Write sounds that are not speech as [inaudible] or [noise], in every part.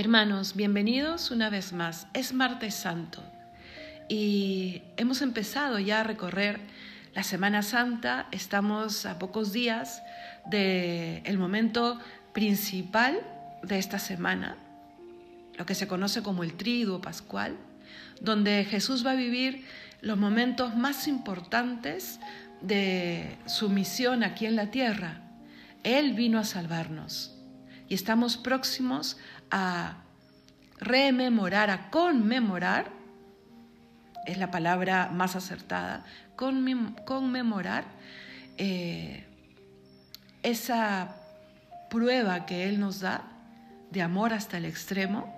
Hermanos, bienvenidos una vez más. Es martes santo y hemos empezado ya a recorrer la Semana Santa. Estamos a pocos días del momento principal de esta semana, lo que se conoce como el triduo pascual, donde Jesús va a vivir los momentos más importantes de su misión aquí en la tierra. Él vino a salvarnos y estamos próximos a rememorar, a conmemorar, es la palabra más acertada, conmemorar eh, esa prueba que Él nos da de amor hasta el extremo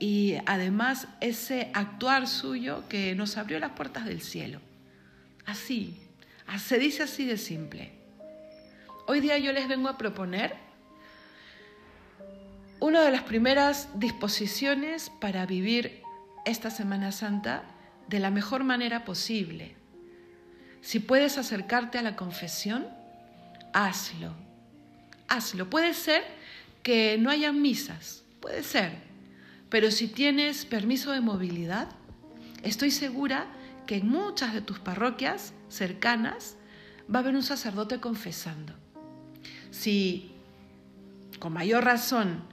y además ese actuar suyo que nos abrió las puertas del cielo. Así, se dice así de simple. Hoy día yo les vengo a proponer una de las primeras disposiciones para vivir esta Semana Santa de la mejor manera posible. Si puedes acercarte a la confesión, hazlo. Hazlo. Puede ser que no haya misas, puede ser, pero si tienes permiso de movilidad, estoy segura que en muchas de tus parroquias cercanas va a haber un sacerdote confesando. Si con mayor razón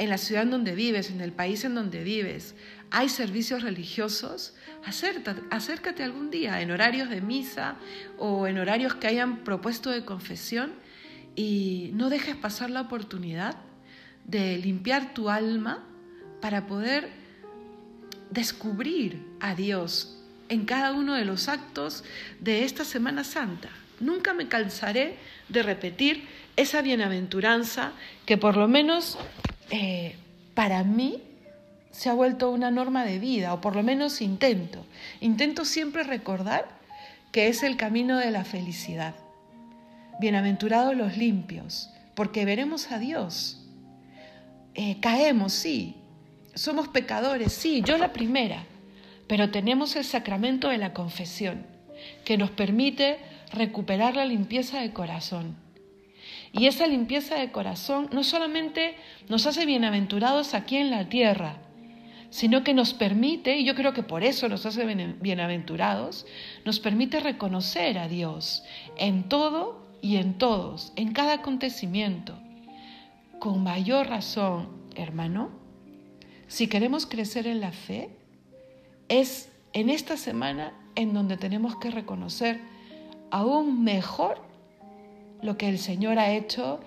en la ciudad en donde vives, en el país en donde vives, hay servicios religiosos, acércate, acércate algún día en horarios de misa o en horarios que hayan propuesto de confesión y no dejes pasar la oportunidad de limpiar tu alma para poder descubrir a Dios en cada uno de los actos de esta Semana Santa. Nunca me cansaré de repetir esa bienaventuranza que por lo menos eh, para mí se ha vuelto una norma de vida, o por lo menos intento. Intento siempre recordar que es el camino de la felicidad. Bienaventurados los limpios, porque veremos a Dios. Eh, caemos, sí. Somos pecadores, sí, yo la primera. Pero tenemos el sacramento de la confesión, que nos permite recuperar la limpieza de corazón y esa limpieza de corazón no solamente nos hace bienaventurados aquí en la tierra, sino que nos permite, y yo creo que por eso nos hace bienaventurados, nos permite reconocer a Dios en todo y en todos, en cada acontecimiento. Con mayor razón, hermano, si queremos crecer en la fe, es en esta semana en donde tenemos que reconocer aún mejor lo que el Señor ha hecho,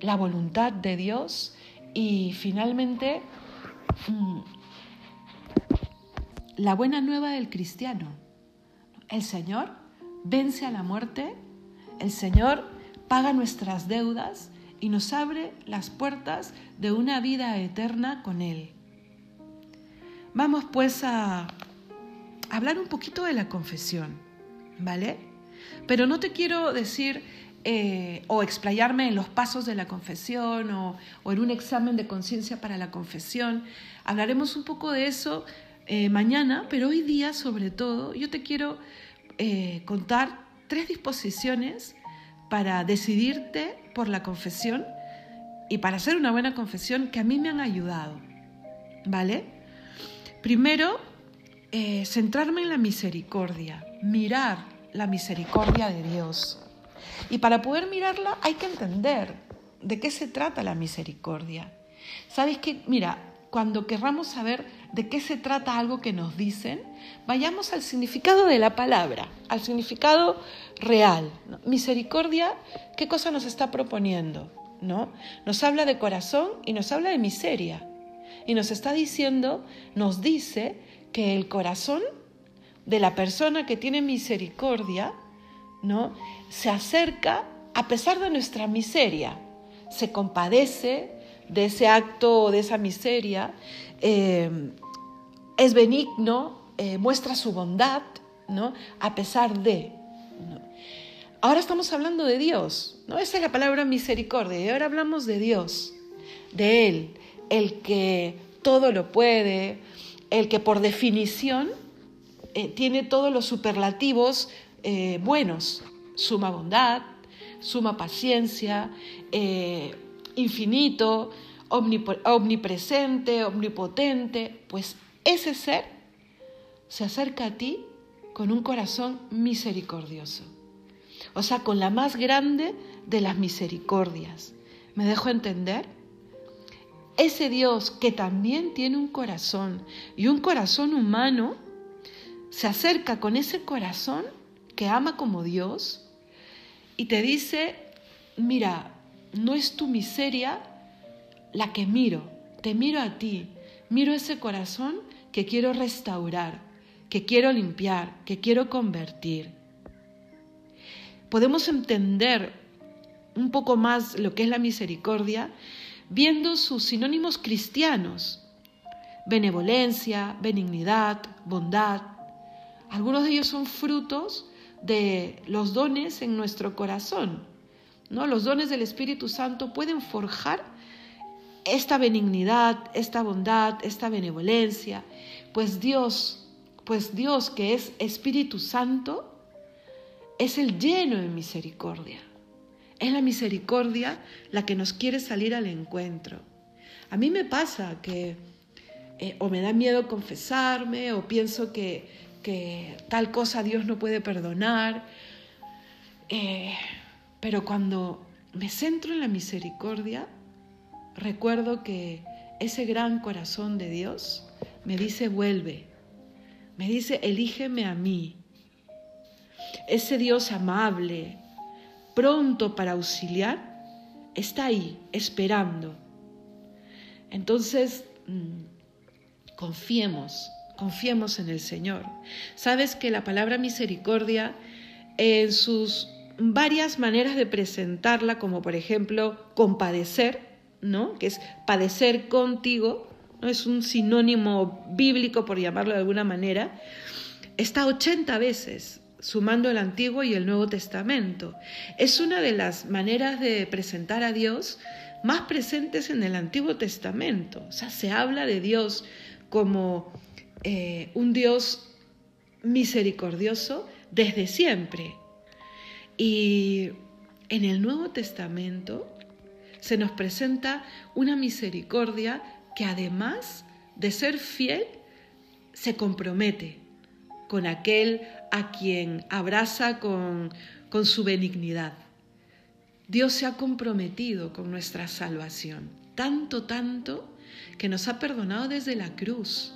la voluntad de Dios y finalmente mm, la buena nueva del cristiano. El Señor vence a la muerte, el Señor paga nuestras deudas y nos abre las puertas de una vida eterna con Él. Vamos pues a hablar un poquito de la confesión, ¿vale? Pero no te quiero decir eh, o explayarme en los pasos de la confesión o, en un examen de conciencia para la confesión. Hablaremos un poco de eso eh, mañana, pero hoy día sobre todo yo te quiero eh, contar tres disposiciones para decidirte por la confesión y para hacer una buena confesión que a mí me han ayudado. ¿Vale? Primero, centrarme en la misericordia, mirar la misericordia de Dios. Y para poder mirarla hay que entender de qué se trata la misericordia. ¿Sabes qué? Mira, cuando querramos saber de qué se trata algo que nos dicen, vayamos al significado de la palabra, al significado real. Misericordia, ¿qué cosa nos está proponiendo? ¿No? Nos habla de corazón y nos habla de miseria. Y nos está diciendo, nos dice que el corazón de la persona que tiene misericordia ¿no? Se acerca a pesar de nuestra miseria, se compadece de ese acto de esa miseria, eh, es benigno, eh, muestra su bondad, ¿no? A pesar de. Ahora estamos hablando de Dios, ¿no? Esa es la palabra misericordia, y ahora hablamos de Dios, de Él, el que todo lo puede, el que por definición eh, tiene todos los superlativos eh, buenos, suma bondad, suma paciencia, eh, infinito, omnipresente, omnipotente, pues ese ser se acerca a ti con un corazón misericordioso. O sea, con la más grande de las misericordias. ¿Me dejo entender? Ese Dios que también tiene un corazón y un corazón humano, se acerca con ese corazón que ama como Dios y te dice, mira, no es tu miseria la que miro, te miro a ti, miro ese corazón que quiero restaurar, que quiero limpiar, que quiero convertir. Podemos entender un poco más lo que es la misericordia viendo sus sinónimos cristianos, benevolencia, benignidad, bondad. Algunos de ellos son frutos de los dones en nuestro corazón. ¿no? Los dones del Espíritu Santo pueden forjar esta benignidad, esta bondad, esta benevolencia, pues Dios, pues Dios que es Espíritu Santo, es el lleno de misericordia. Es la misericordia la que nos quiere salir al encuentro. A mí me pasa que eh, o me da miedo confesarme o pienso que, que tal cosa Dios no puede perdonar, eh, pero cuando me centro en la misericordia, recuerdo que ese gran corazón de Dios me dice vuelve, me dice elígeme a mí. Ese Dios amable, pronto para auxiliar, está ahí, esperando. Entonces, mm, confiemos, confiemos en el Señor. Sabes que la palabra misericordia en sus varias maneras de presentarla, como por ejemplo compadecer, ¿no? que es padecer contigo, ¿no? es un sinónimo bíblico por llamarlo de alguna manera, está 80 veces sumando el Antiguo y el Nuevo Testamento. Es una de las maneras de presentar a Dios más presentes en el Antiguo Testamento. O sea, se habla de Dios como eh, un Dios misericordioso desde siempre. Y en el Nuevo Testamento se nos presenta una misericordia que además de ser fiel, se compromete con aquel a quien abraza con, con su benignidad. Dios se ha comprometido con nuestra salvación, tanto, tanto, que nos ha perdonado desde la cruz.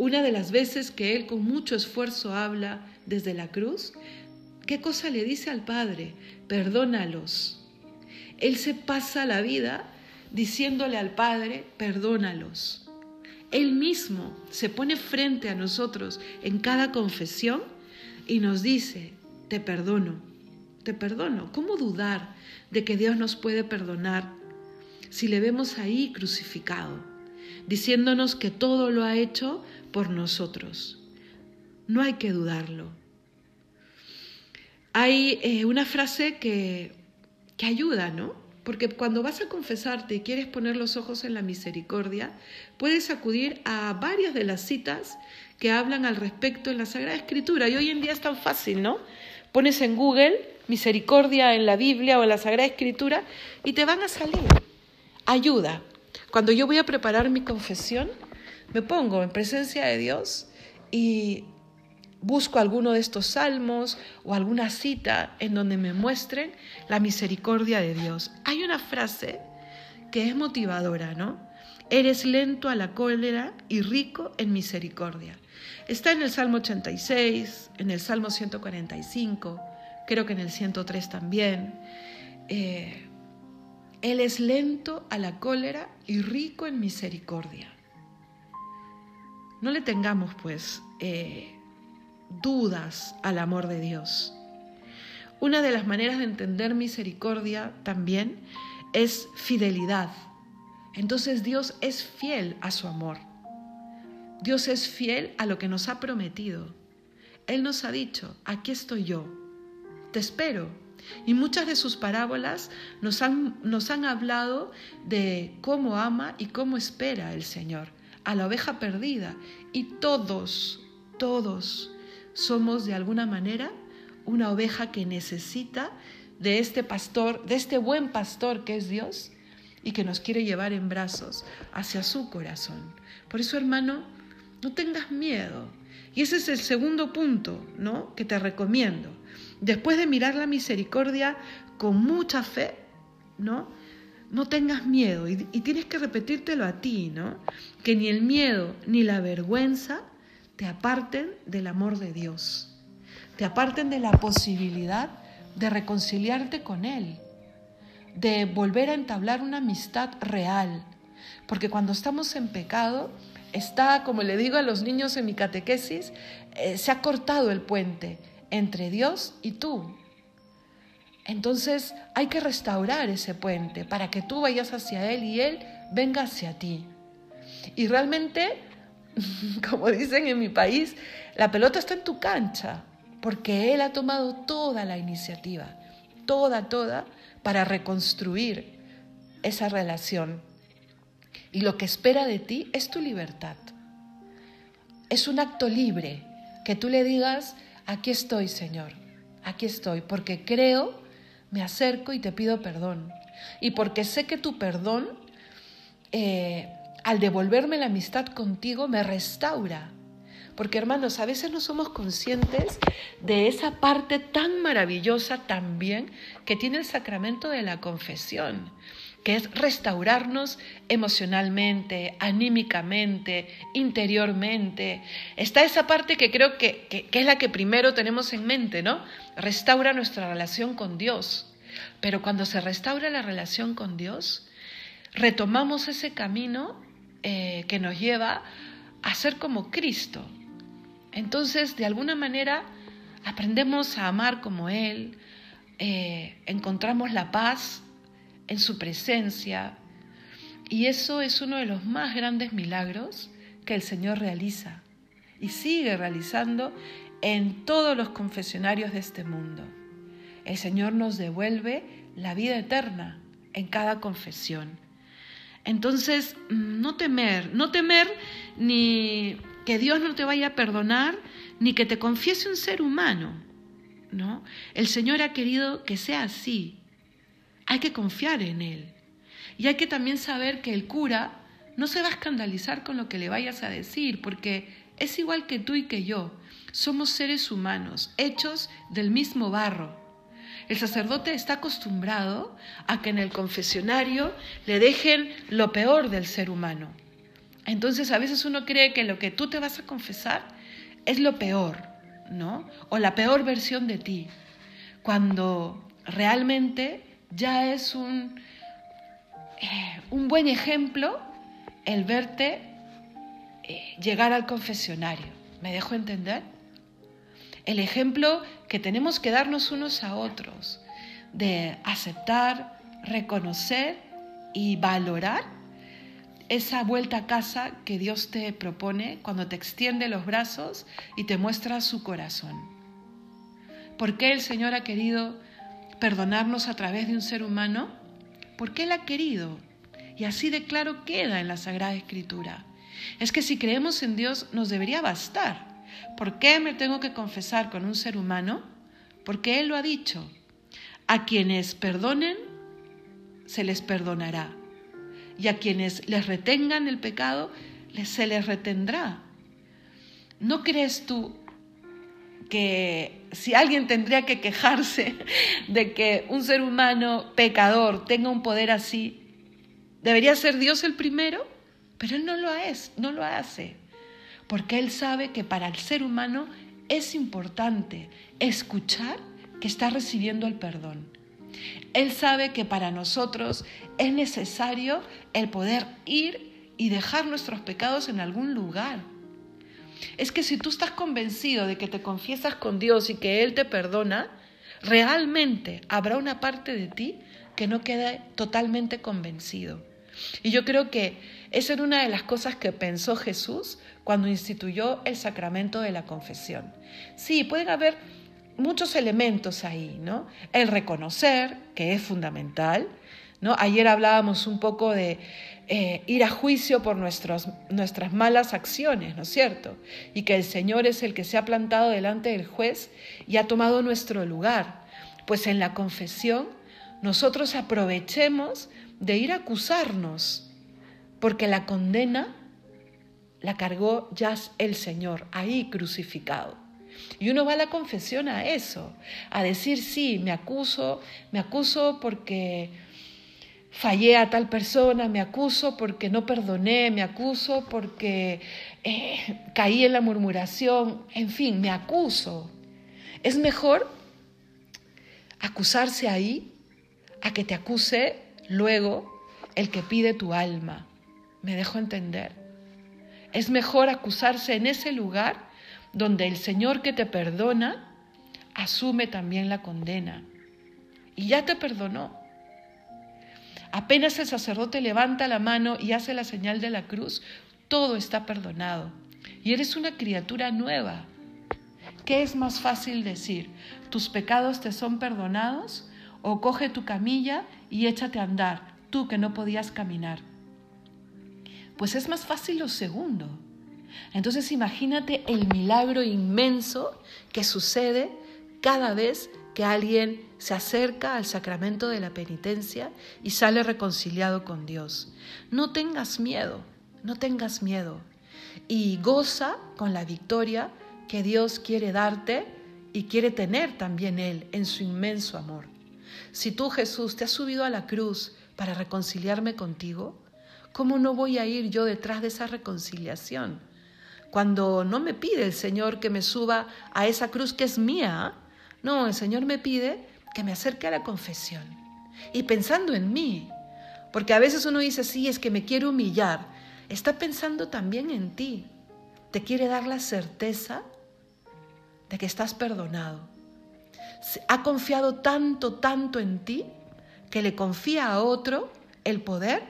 Una de las veces que Él con mucho esfuerzo habla desde la cruz, ¿qué cosa le dice al Padre? Perdónalos, él se pasa la vida diciéndole al Padre, perdónalos. Él mismo se pone frente a nosotros en cada confesión y nos dice, te perdono, te perdono. ¿Cómo dudar de que Dios nos puede perdonar si le vemos ahí crucificado, diciéndonos que todo lo ha hecho por nosotros? No hay que dudarlo. Hay eh, una frase que que ayuda, ¿no? Porque cuando vas a confesarte y quieres poner los ojos en la misericordia, puedes acudir a varias de las citas que hablan al respecto en la Sagrada Escritura. Y hoy en día es tan fácil, ¿no? Pones en Google misericordia en la Biblia o en la Sagrada Escritura y te van a salir. Ayuda. Cuando yo voy a preparar mi confesión, me pongo en presencia de Dios y busco alguno de estos salmos o alguna cita en donde me muestren la misericordia de Dios. Hay una frase que es motivadora, ¿no? Eres lento a la cólera y rico en misericordia. Está en el Salmo 86, en el Salmo 145, creo que en el 103 también. Eh, él es lento a la cólera y rico en misericordia. No le tengamos, pues, eh, dudas al amor de Dios. Una de las maneras de entender misericordia también es fidelidad. Entonces Dios es fiel a su amor. Dios es fiel a lo que nos ha prometido. Él nos ha dicho, aquí estoy yo, te espero. Y muchas de sus parábolas nos han, nos han hablado de cómo ama y cómo espera el Señor a la oveja perdida. Y todos, todos somos de alguna manera una oveja que necesita de este pastor, de este buen pastor que es Dios, y que nos quiere llevar en brazos hacia su corazón. Por eso, hermano, no tengas miedo. Y ese es el segundo punto, ¿no? Que te recomiendo. Después de mirar la misericordia con mucha fe, ¿no? No tengas miedo y, tienes que repetírtelo a ti, ¿no? Que ni el miedo ni la vergüenza te aparten del amor de Dios, te aparten de la posibilidad de reconciliarte con Él, de volver a entablar una amistad real. Porque cuando estamos en pecado, está, como le digo a los niños en mi catequesis, eh, se ha cortado el puente entre Dios y tú. Entonces hay que restaurar ese puente para que tú vayas hacia Él y Él venga hacia ti. Y realmente [laughs] como dicen en mi país, la pelota está en tu cancha, porque Él ha tomado toda la iniciativa, toda, toda, para reconstruir esa relación. Y lo que espera de ti es tu libertad. Es un acto libre, que tú le digas, aquí estoy, Señor, aquí estoy, porque creo, me acerco y te pido perdón. Y porque sé que tu perdón eh, al devolverme la amistad contigo, me restaura. Porque hermanos, a veces no somos conscientes de esa parte tan maravillosa también que tiene el sacramento de la confesión, que es restaurarnos emocionalmente, anímicamente, interiormente. Está esa parte que creo que, que es la que primero tenemos en mente, ¿no? Restaura nuestra relación con Dios. Pero cuando se restaura la relación con Dios, retomamos ese camino eh, que nos lleva a ser como Cristo. Entonces, de alguna manera, aprendemos a amar como Él, eh, encontramos la paz en su presencia, y eso es uno de los más grandes milagros que el Señor realiza y sigue realizando en todos los confesionarios de este mundo. El Señor nos devuelve la vida eterna en cada confesión. Entonces, no temer, no temer ni que Dios no te vaya a perdonar, ni que te confiese un ser humano, ¿no? El Señor ha querido que sea así. Hay que confiar en Él. Y hay que también saber que el cura no se va a escandalizar con lo que le vayas a decir, porque es igual que tú y que yo. Somos seres humanos, hechos del mismo barro. El sacerdote está acostumbrado a que en el confesionario le dejen lo peor del ser humano. Entonces a veces uno cree que lo que tú te vas a confesar es lo peor, ¿no? O la peor versión de ti, cuando realmente ya es un, eh, un buen ejemplo el verte eh, llegar al confesionario. ¿Me dejo entender? el ejemplo que tenemos que darnos unos a otros, de aceptar, reconocer y valorar esa vuelta a casa que Dios te propone cuando te extiende los brazos y te muestra su corazón. ¿Por qué el Señor ha querido perdonarnos a través de un ser humano? Porque Él ha querido. Y así de claro queda en la Sagrada Escritura. Es que si creemos en Dios nos debería bastar ¿Por qué me tengo que confesar con un ser humano? Porque Él lo ha dicho. A quienes perdonen, se les perdonará. Y a quienes les retengan el pecado, se les retendrá. ¿No crees tú que si alguien tendría que quejarse [laughs] de que un ser humano pecador tenga un poder así, debería ser Dios el primero? Pero Él no lo es, no lo hace porque Él sabe que para el ser humano es importante escuchar que está recibiendo el perdón. Él sabe que para nosotros es necesario el poder ir y dejar nuestros pecados en algún lugar. Es que si tú estás convencido de que te confiesas con Dios y que Él te perdona, realmente habrá una parte de ti que no quede totalmente convencido. Y yo creo que esa era una de las cosas que pensó Jesús cuando instituyó el sacramento de la confesión. Sí, pueden haber muchos elementos ahí, ¿no? El reconocer, que es fundamental, ¿no? Ayer hablábamos un poco de eh, ir a juicio por nuestras malas acciones, ¿no es cierto? Y que el Señor es el que se ha plantado delante del juez y ha tomado nuestro lugar. Pues en la confesión nosotros aprovechemos de ir a acusarnos, porque la condena la cargó ya el Señor, ahí crucificado. Y uno va a la confesión a eso, a decir, sí, me acuso, me acuso porque fallé a tal persona, me acuso porque no perdoné, me acuso porque eh, caí en la murmuración, en fin, me acuso. Es mejor acusarse ahí a que te acuse luego el que pide tu alma. ¿Me dejo entender? Es mejor acusarse en ese lugar donde el Señor que te perdona asume también la condena. Y ya te perdonó. Apenas el sacerdote levanta la mano y hace la señal de la cruz, todo está perdonado. Y eres una criatura nueva. ¿Qué es más fácil decir? ¿Tus pecados te son perdonados? ¿O coge tu camilla y échate a andar, tú que no podías caminar? Pues es más fácil lo segundo. Entonces imagínate el milagro inmenso que sucede cada vez que alguien se acerca al sacramento de la penitencia y sale reconciliado con Dios. No tengas miedo, no tengas miedo. Y goza con la victoria que Dios quiere darte y quiere tener también Él en su inmenso amor. Si tú, Jesús, te has subido a la cruz para reconciliarme contigo, ¿cómo no voy a ir yo detrás de esa reconciliación? Cuando no me pide el Señor que me suba a esa cruz que es mía, no, el Señor me pide que me acerque a la confesión. Y pensando en mí, porque a veces uno dice, sí, es que me quiere humillar, está pensando también en ti. Te quiere dar la certeza de que estás perdonado. Ha confiado tanto, tanto en ti, que le confía a otro el poder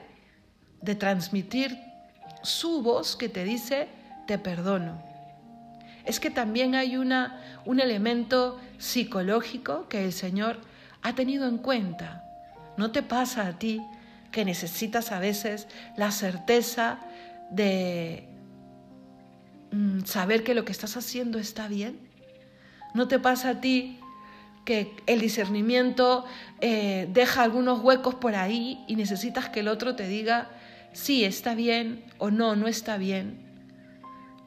de transmitir su voz que te dice, te perdono. Es que también hay una, un elemento psicológico que el Señor ha tenido en cuenta. ¿No te pasa a ti que necesitas a veces la certeza de mm, saber que lo que estás haciendo está bien? ¿No te pasa a ti que el discernimiento eh, deja algunos huecos por ahí y necesitas que el otro te diga, sí, está bien o no, no está bien?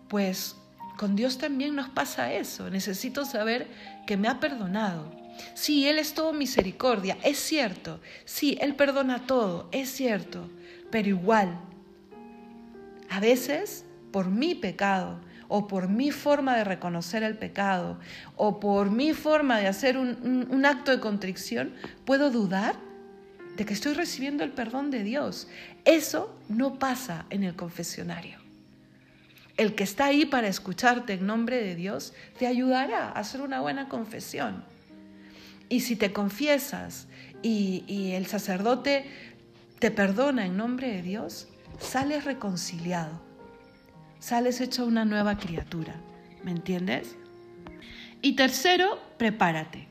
Pues con Dios también nos pasa eso. Necesito saber que me ha perdonado. Sí, Él es todo misericordia, es cierto. Sí, Él perdona todo, es cierto. Pero igual, a veces, por mi pecado, o por mi forma de reconocer el pecado, o por mi forma de hacer un, acto de contrición, puedo dudar de que estoy recibiendo el perdón de Dios. Eso no pasa en el confesionario. El que está ahí para escucharte en nombre de Dios te ayudará a hacer una buena confesión. Y si te confiesas y, y el sacerdote te perdona en nombre de Dios, sales reconciliado sales hecho una nueva criatura. ¿Me entiendes? Y tercero, prepárate.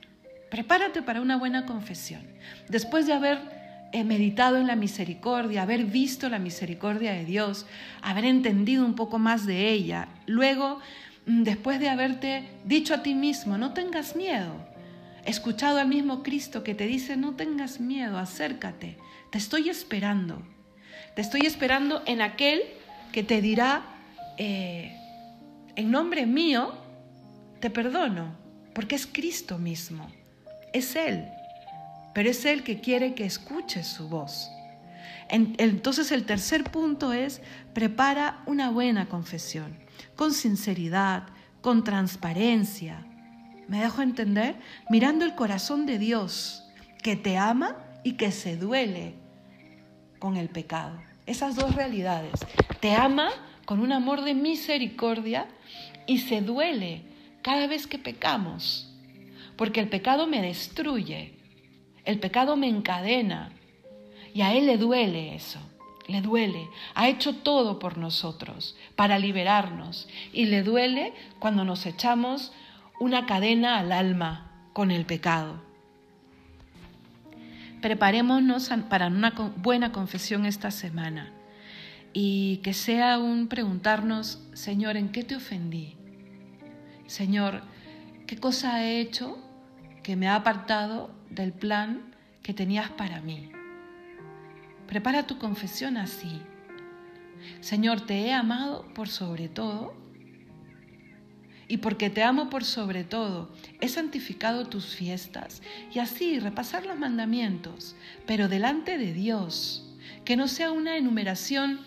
Prepárate para una buena confesión. Después de haber eh, meditado en la misericordia, haber visto la misericordia de Dios, haber entendido un poco más de ella, luego, mm, después de haberte dicho a ti mismo, no tengas miedo, escuchado al mismo Cristo que te dice, no tengas miedo, acércate, te estoy esperando, te estoy esperando en aquel que te dirá eh, en nombre mío, te perdono, porque es Cristo mismo, es Él, pero es Él que quiere que escuches su voz. Entonces el tercer punto es, prepara una buena confesión, con sinceridad, con transparencia. ¿Me dejo entender? Mirando el corazón de Dios, que te ama y que se duele con el pecado. Esas dos realidades. Te ama con un amor de misericordia y se duele cada vez que pecamos, porque el pecado me destruye, el pecado me encadena y a Él le duele eso, le duele, ha hecho todo por nosotros para liberarnos y le duele cuando nos echamos una cadena al alma con el pecado. Preparémonos para una buena confesión esta semana y que sea un preguntarnos, Señor, ¿en qué te ofendí? Señor, ¿qué cosa he hecho que me ha apartado del plan que tenías para mí? Prepara tu confesión así. Señor, te he amado por sobre todo y porque te amo por sobre todo, he santificado tus fiestas y así repasar los mandamientos, pero delante de Dios, que no sea una enumeración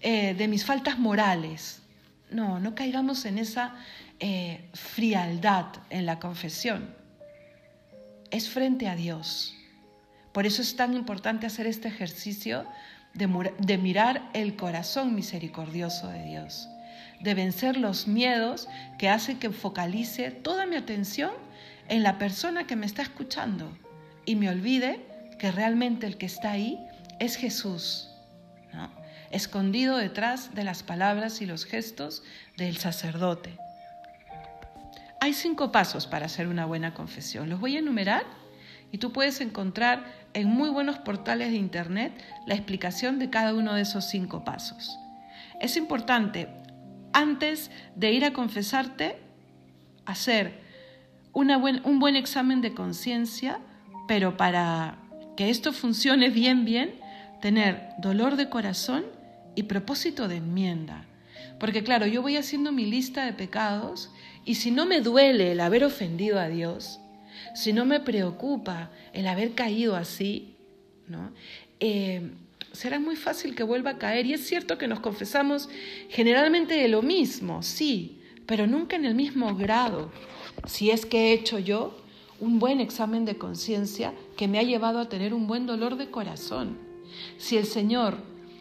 eh, de mis faltas morales. No, no caigamos en esa eh, frialdad en la confesión. Es frente a Dios. Por eso es tan importante hacer este ejercicio de mirar el corazón misericordioso de Dios de vencer los miedos que hace que focalice toda mi atención en la persona que me está escuchando y me olvide que realmente el que está ahí es Jesús, escondido detrás de las palabras y los gestos del sacerdote. Hay cinco pasos para hacer una buena confesión. Los voy a enumerar y tú puedes encontrar en muy buenos portales de internet la explicación de cada uno de esos cinco pasos. Es importante antes de ir a confesarte, hacer un buen examen de conciencia, pero para que esto funcione bien, bien, tener dolor de corazón y propósito de enmienda. Porque claro, yo voy haciendo mi lista de pecados y si no me duele el haber ofendido a Dios, si no me preocupa el haber caído así, ¿no? Eh, será muy fácil que vuelva a caer. Y es cierto que nos confesamos generalmente de lo mismo, sí, pero nunca en el mismo grado. Si es que he hecho yo un buen examen de conciencia que me ha llevado a tener un buen dolor de corazón. Si el Señor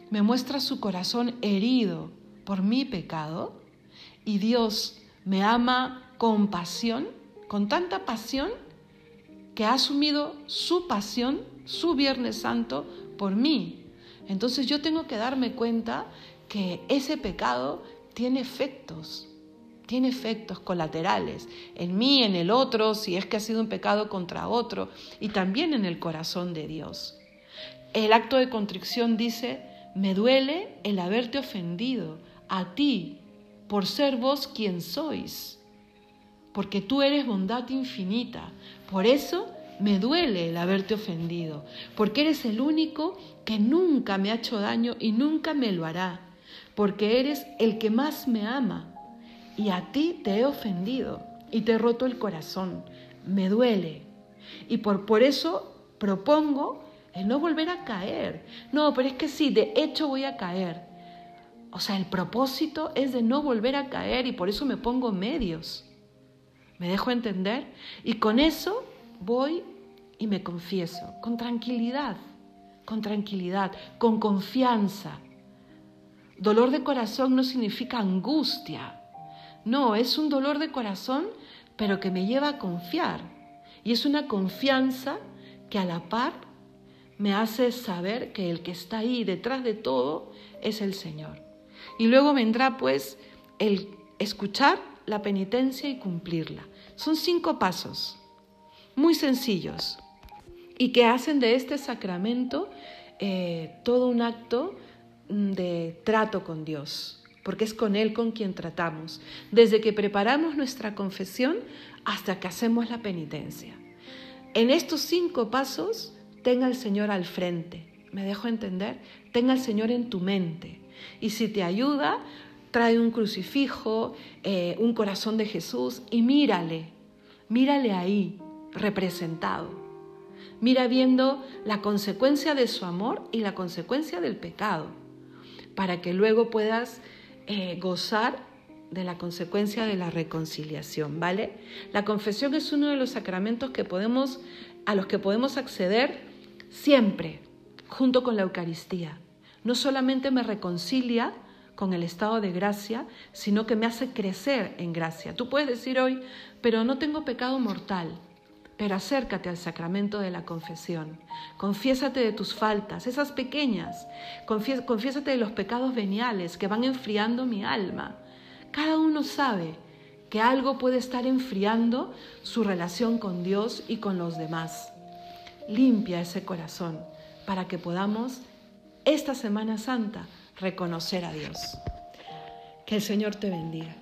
me muestra su corazón herido por mi pecado y Dios me ama con pasión, con tanta pasión, que ha asumido su pasión, su Viernes Santo, por mí, entonces yo tengo que darme cuenta que ese pecado tiene efectos, tiene efectos colaterales en mí, en el otro, si es que ha sido un pecado contra otro, y también en el corazón de Dios. El acto de contrición dice, me duele el haberte ofendido a ti por ser vos quien sois, porque tú eres bondad infinita. Por eso me duele el haberte ofendido, porque eres el único que nunca me ha hecho daño y nunca me lo hará, porque eres el que más me ama y a ti te he ofendido y te he roto el corazón, me duele. Y por, por eso propongo el no volver a caer. No, pero es que sí, de hecho voy a caer. O sea, el propósito es de no volver a caer y por eso me pongo medios. ¿Me dejo entender? Y con eso voy y me confieso, con tranquilidad, con tranquilidad, con confianza. Dolor de corazón no significa angustia, no, es un dolor de corazón, pero que me lleva a confiar. Y es una confianza que a la par me hace saber que el que está ahí detrás de todo es el Señor. Y luego vendrá pues el escuchar la penitencia y cumplirla. Son cinco pasos muy sencillos y que hacen de este sacramento eh, todo un acto mm, de trato con Dios, porque es con Él con quien tratamos, desde que preparamos nuestra confesión hasta que hacemos la penitencia. En estos cinco pasos, tenga al Señor al frente. ¿Me dejo entender? Tenga al Señor en tu mente. Y si te ayuda, trae un crucifijo, eh, un corazón de Jesús y mírale, mírale ahí, representado. Mira viendo la consecuencia de su amor y la consecuencia del pecado, para que luego puedas eh, gozar de la consecuencia de la reconciliación, ¿vale? La confesión es uno de los sacramentos que podemos, a los que podemos acceder siempre, junto con la Eucaristía. No solamente me reconcilia con el estado de gracia, sino que me hace crecer en gracia. Tú puedes decir hoy, pero no tengo pecado mortal pero acércate al sacramento de la confesión. Confiésate de tus faltas, esas pequeñas. confiésate de los pecados veniales que van enfriando mi alma. Cada uno sabe que algo puede estar enfriando su relación con Dios y con los demás. Limpia ese corazón para que podamos esta Semana Santa reconocer a Dios. Que el Señor te bendiga.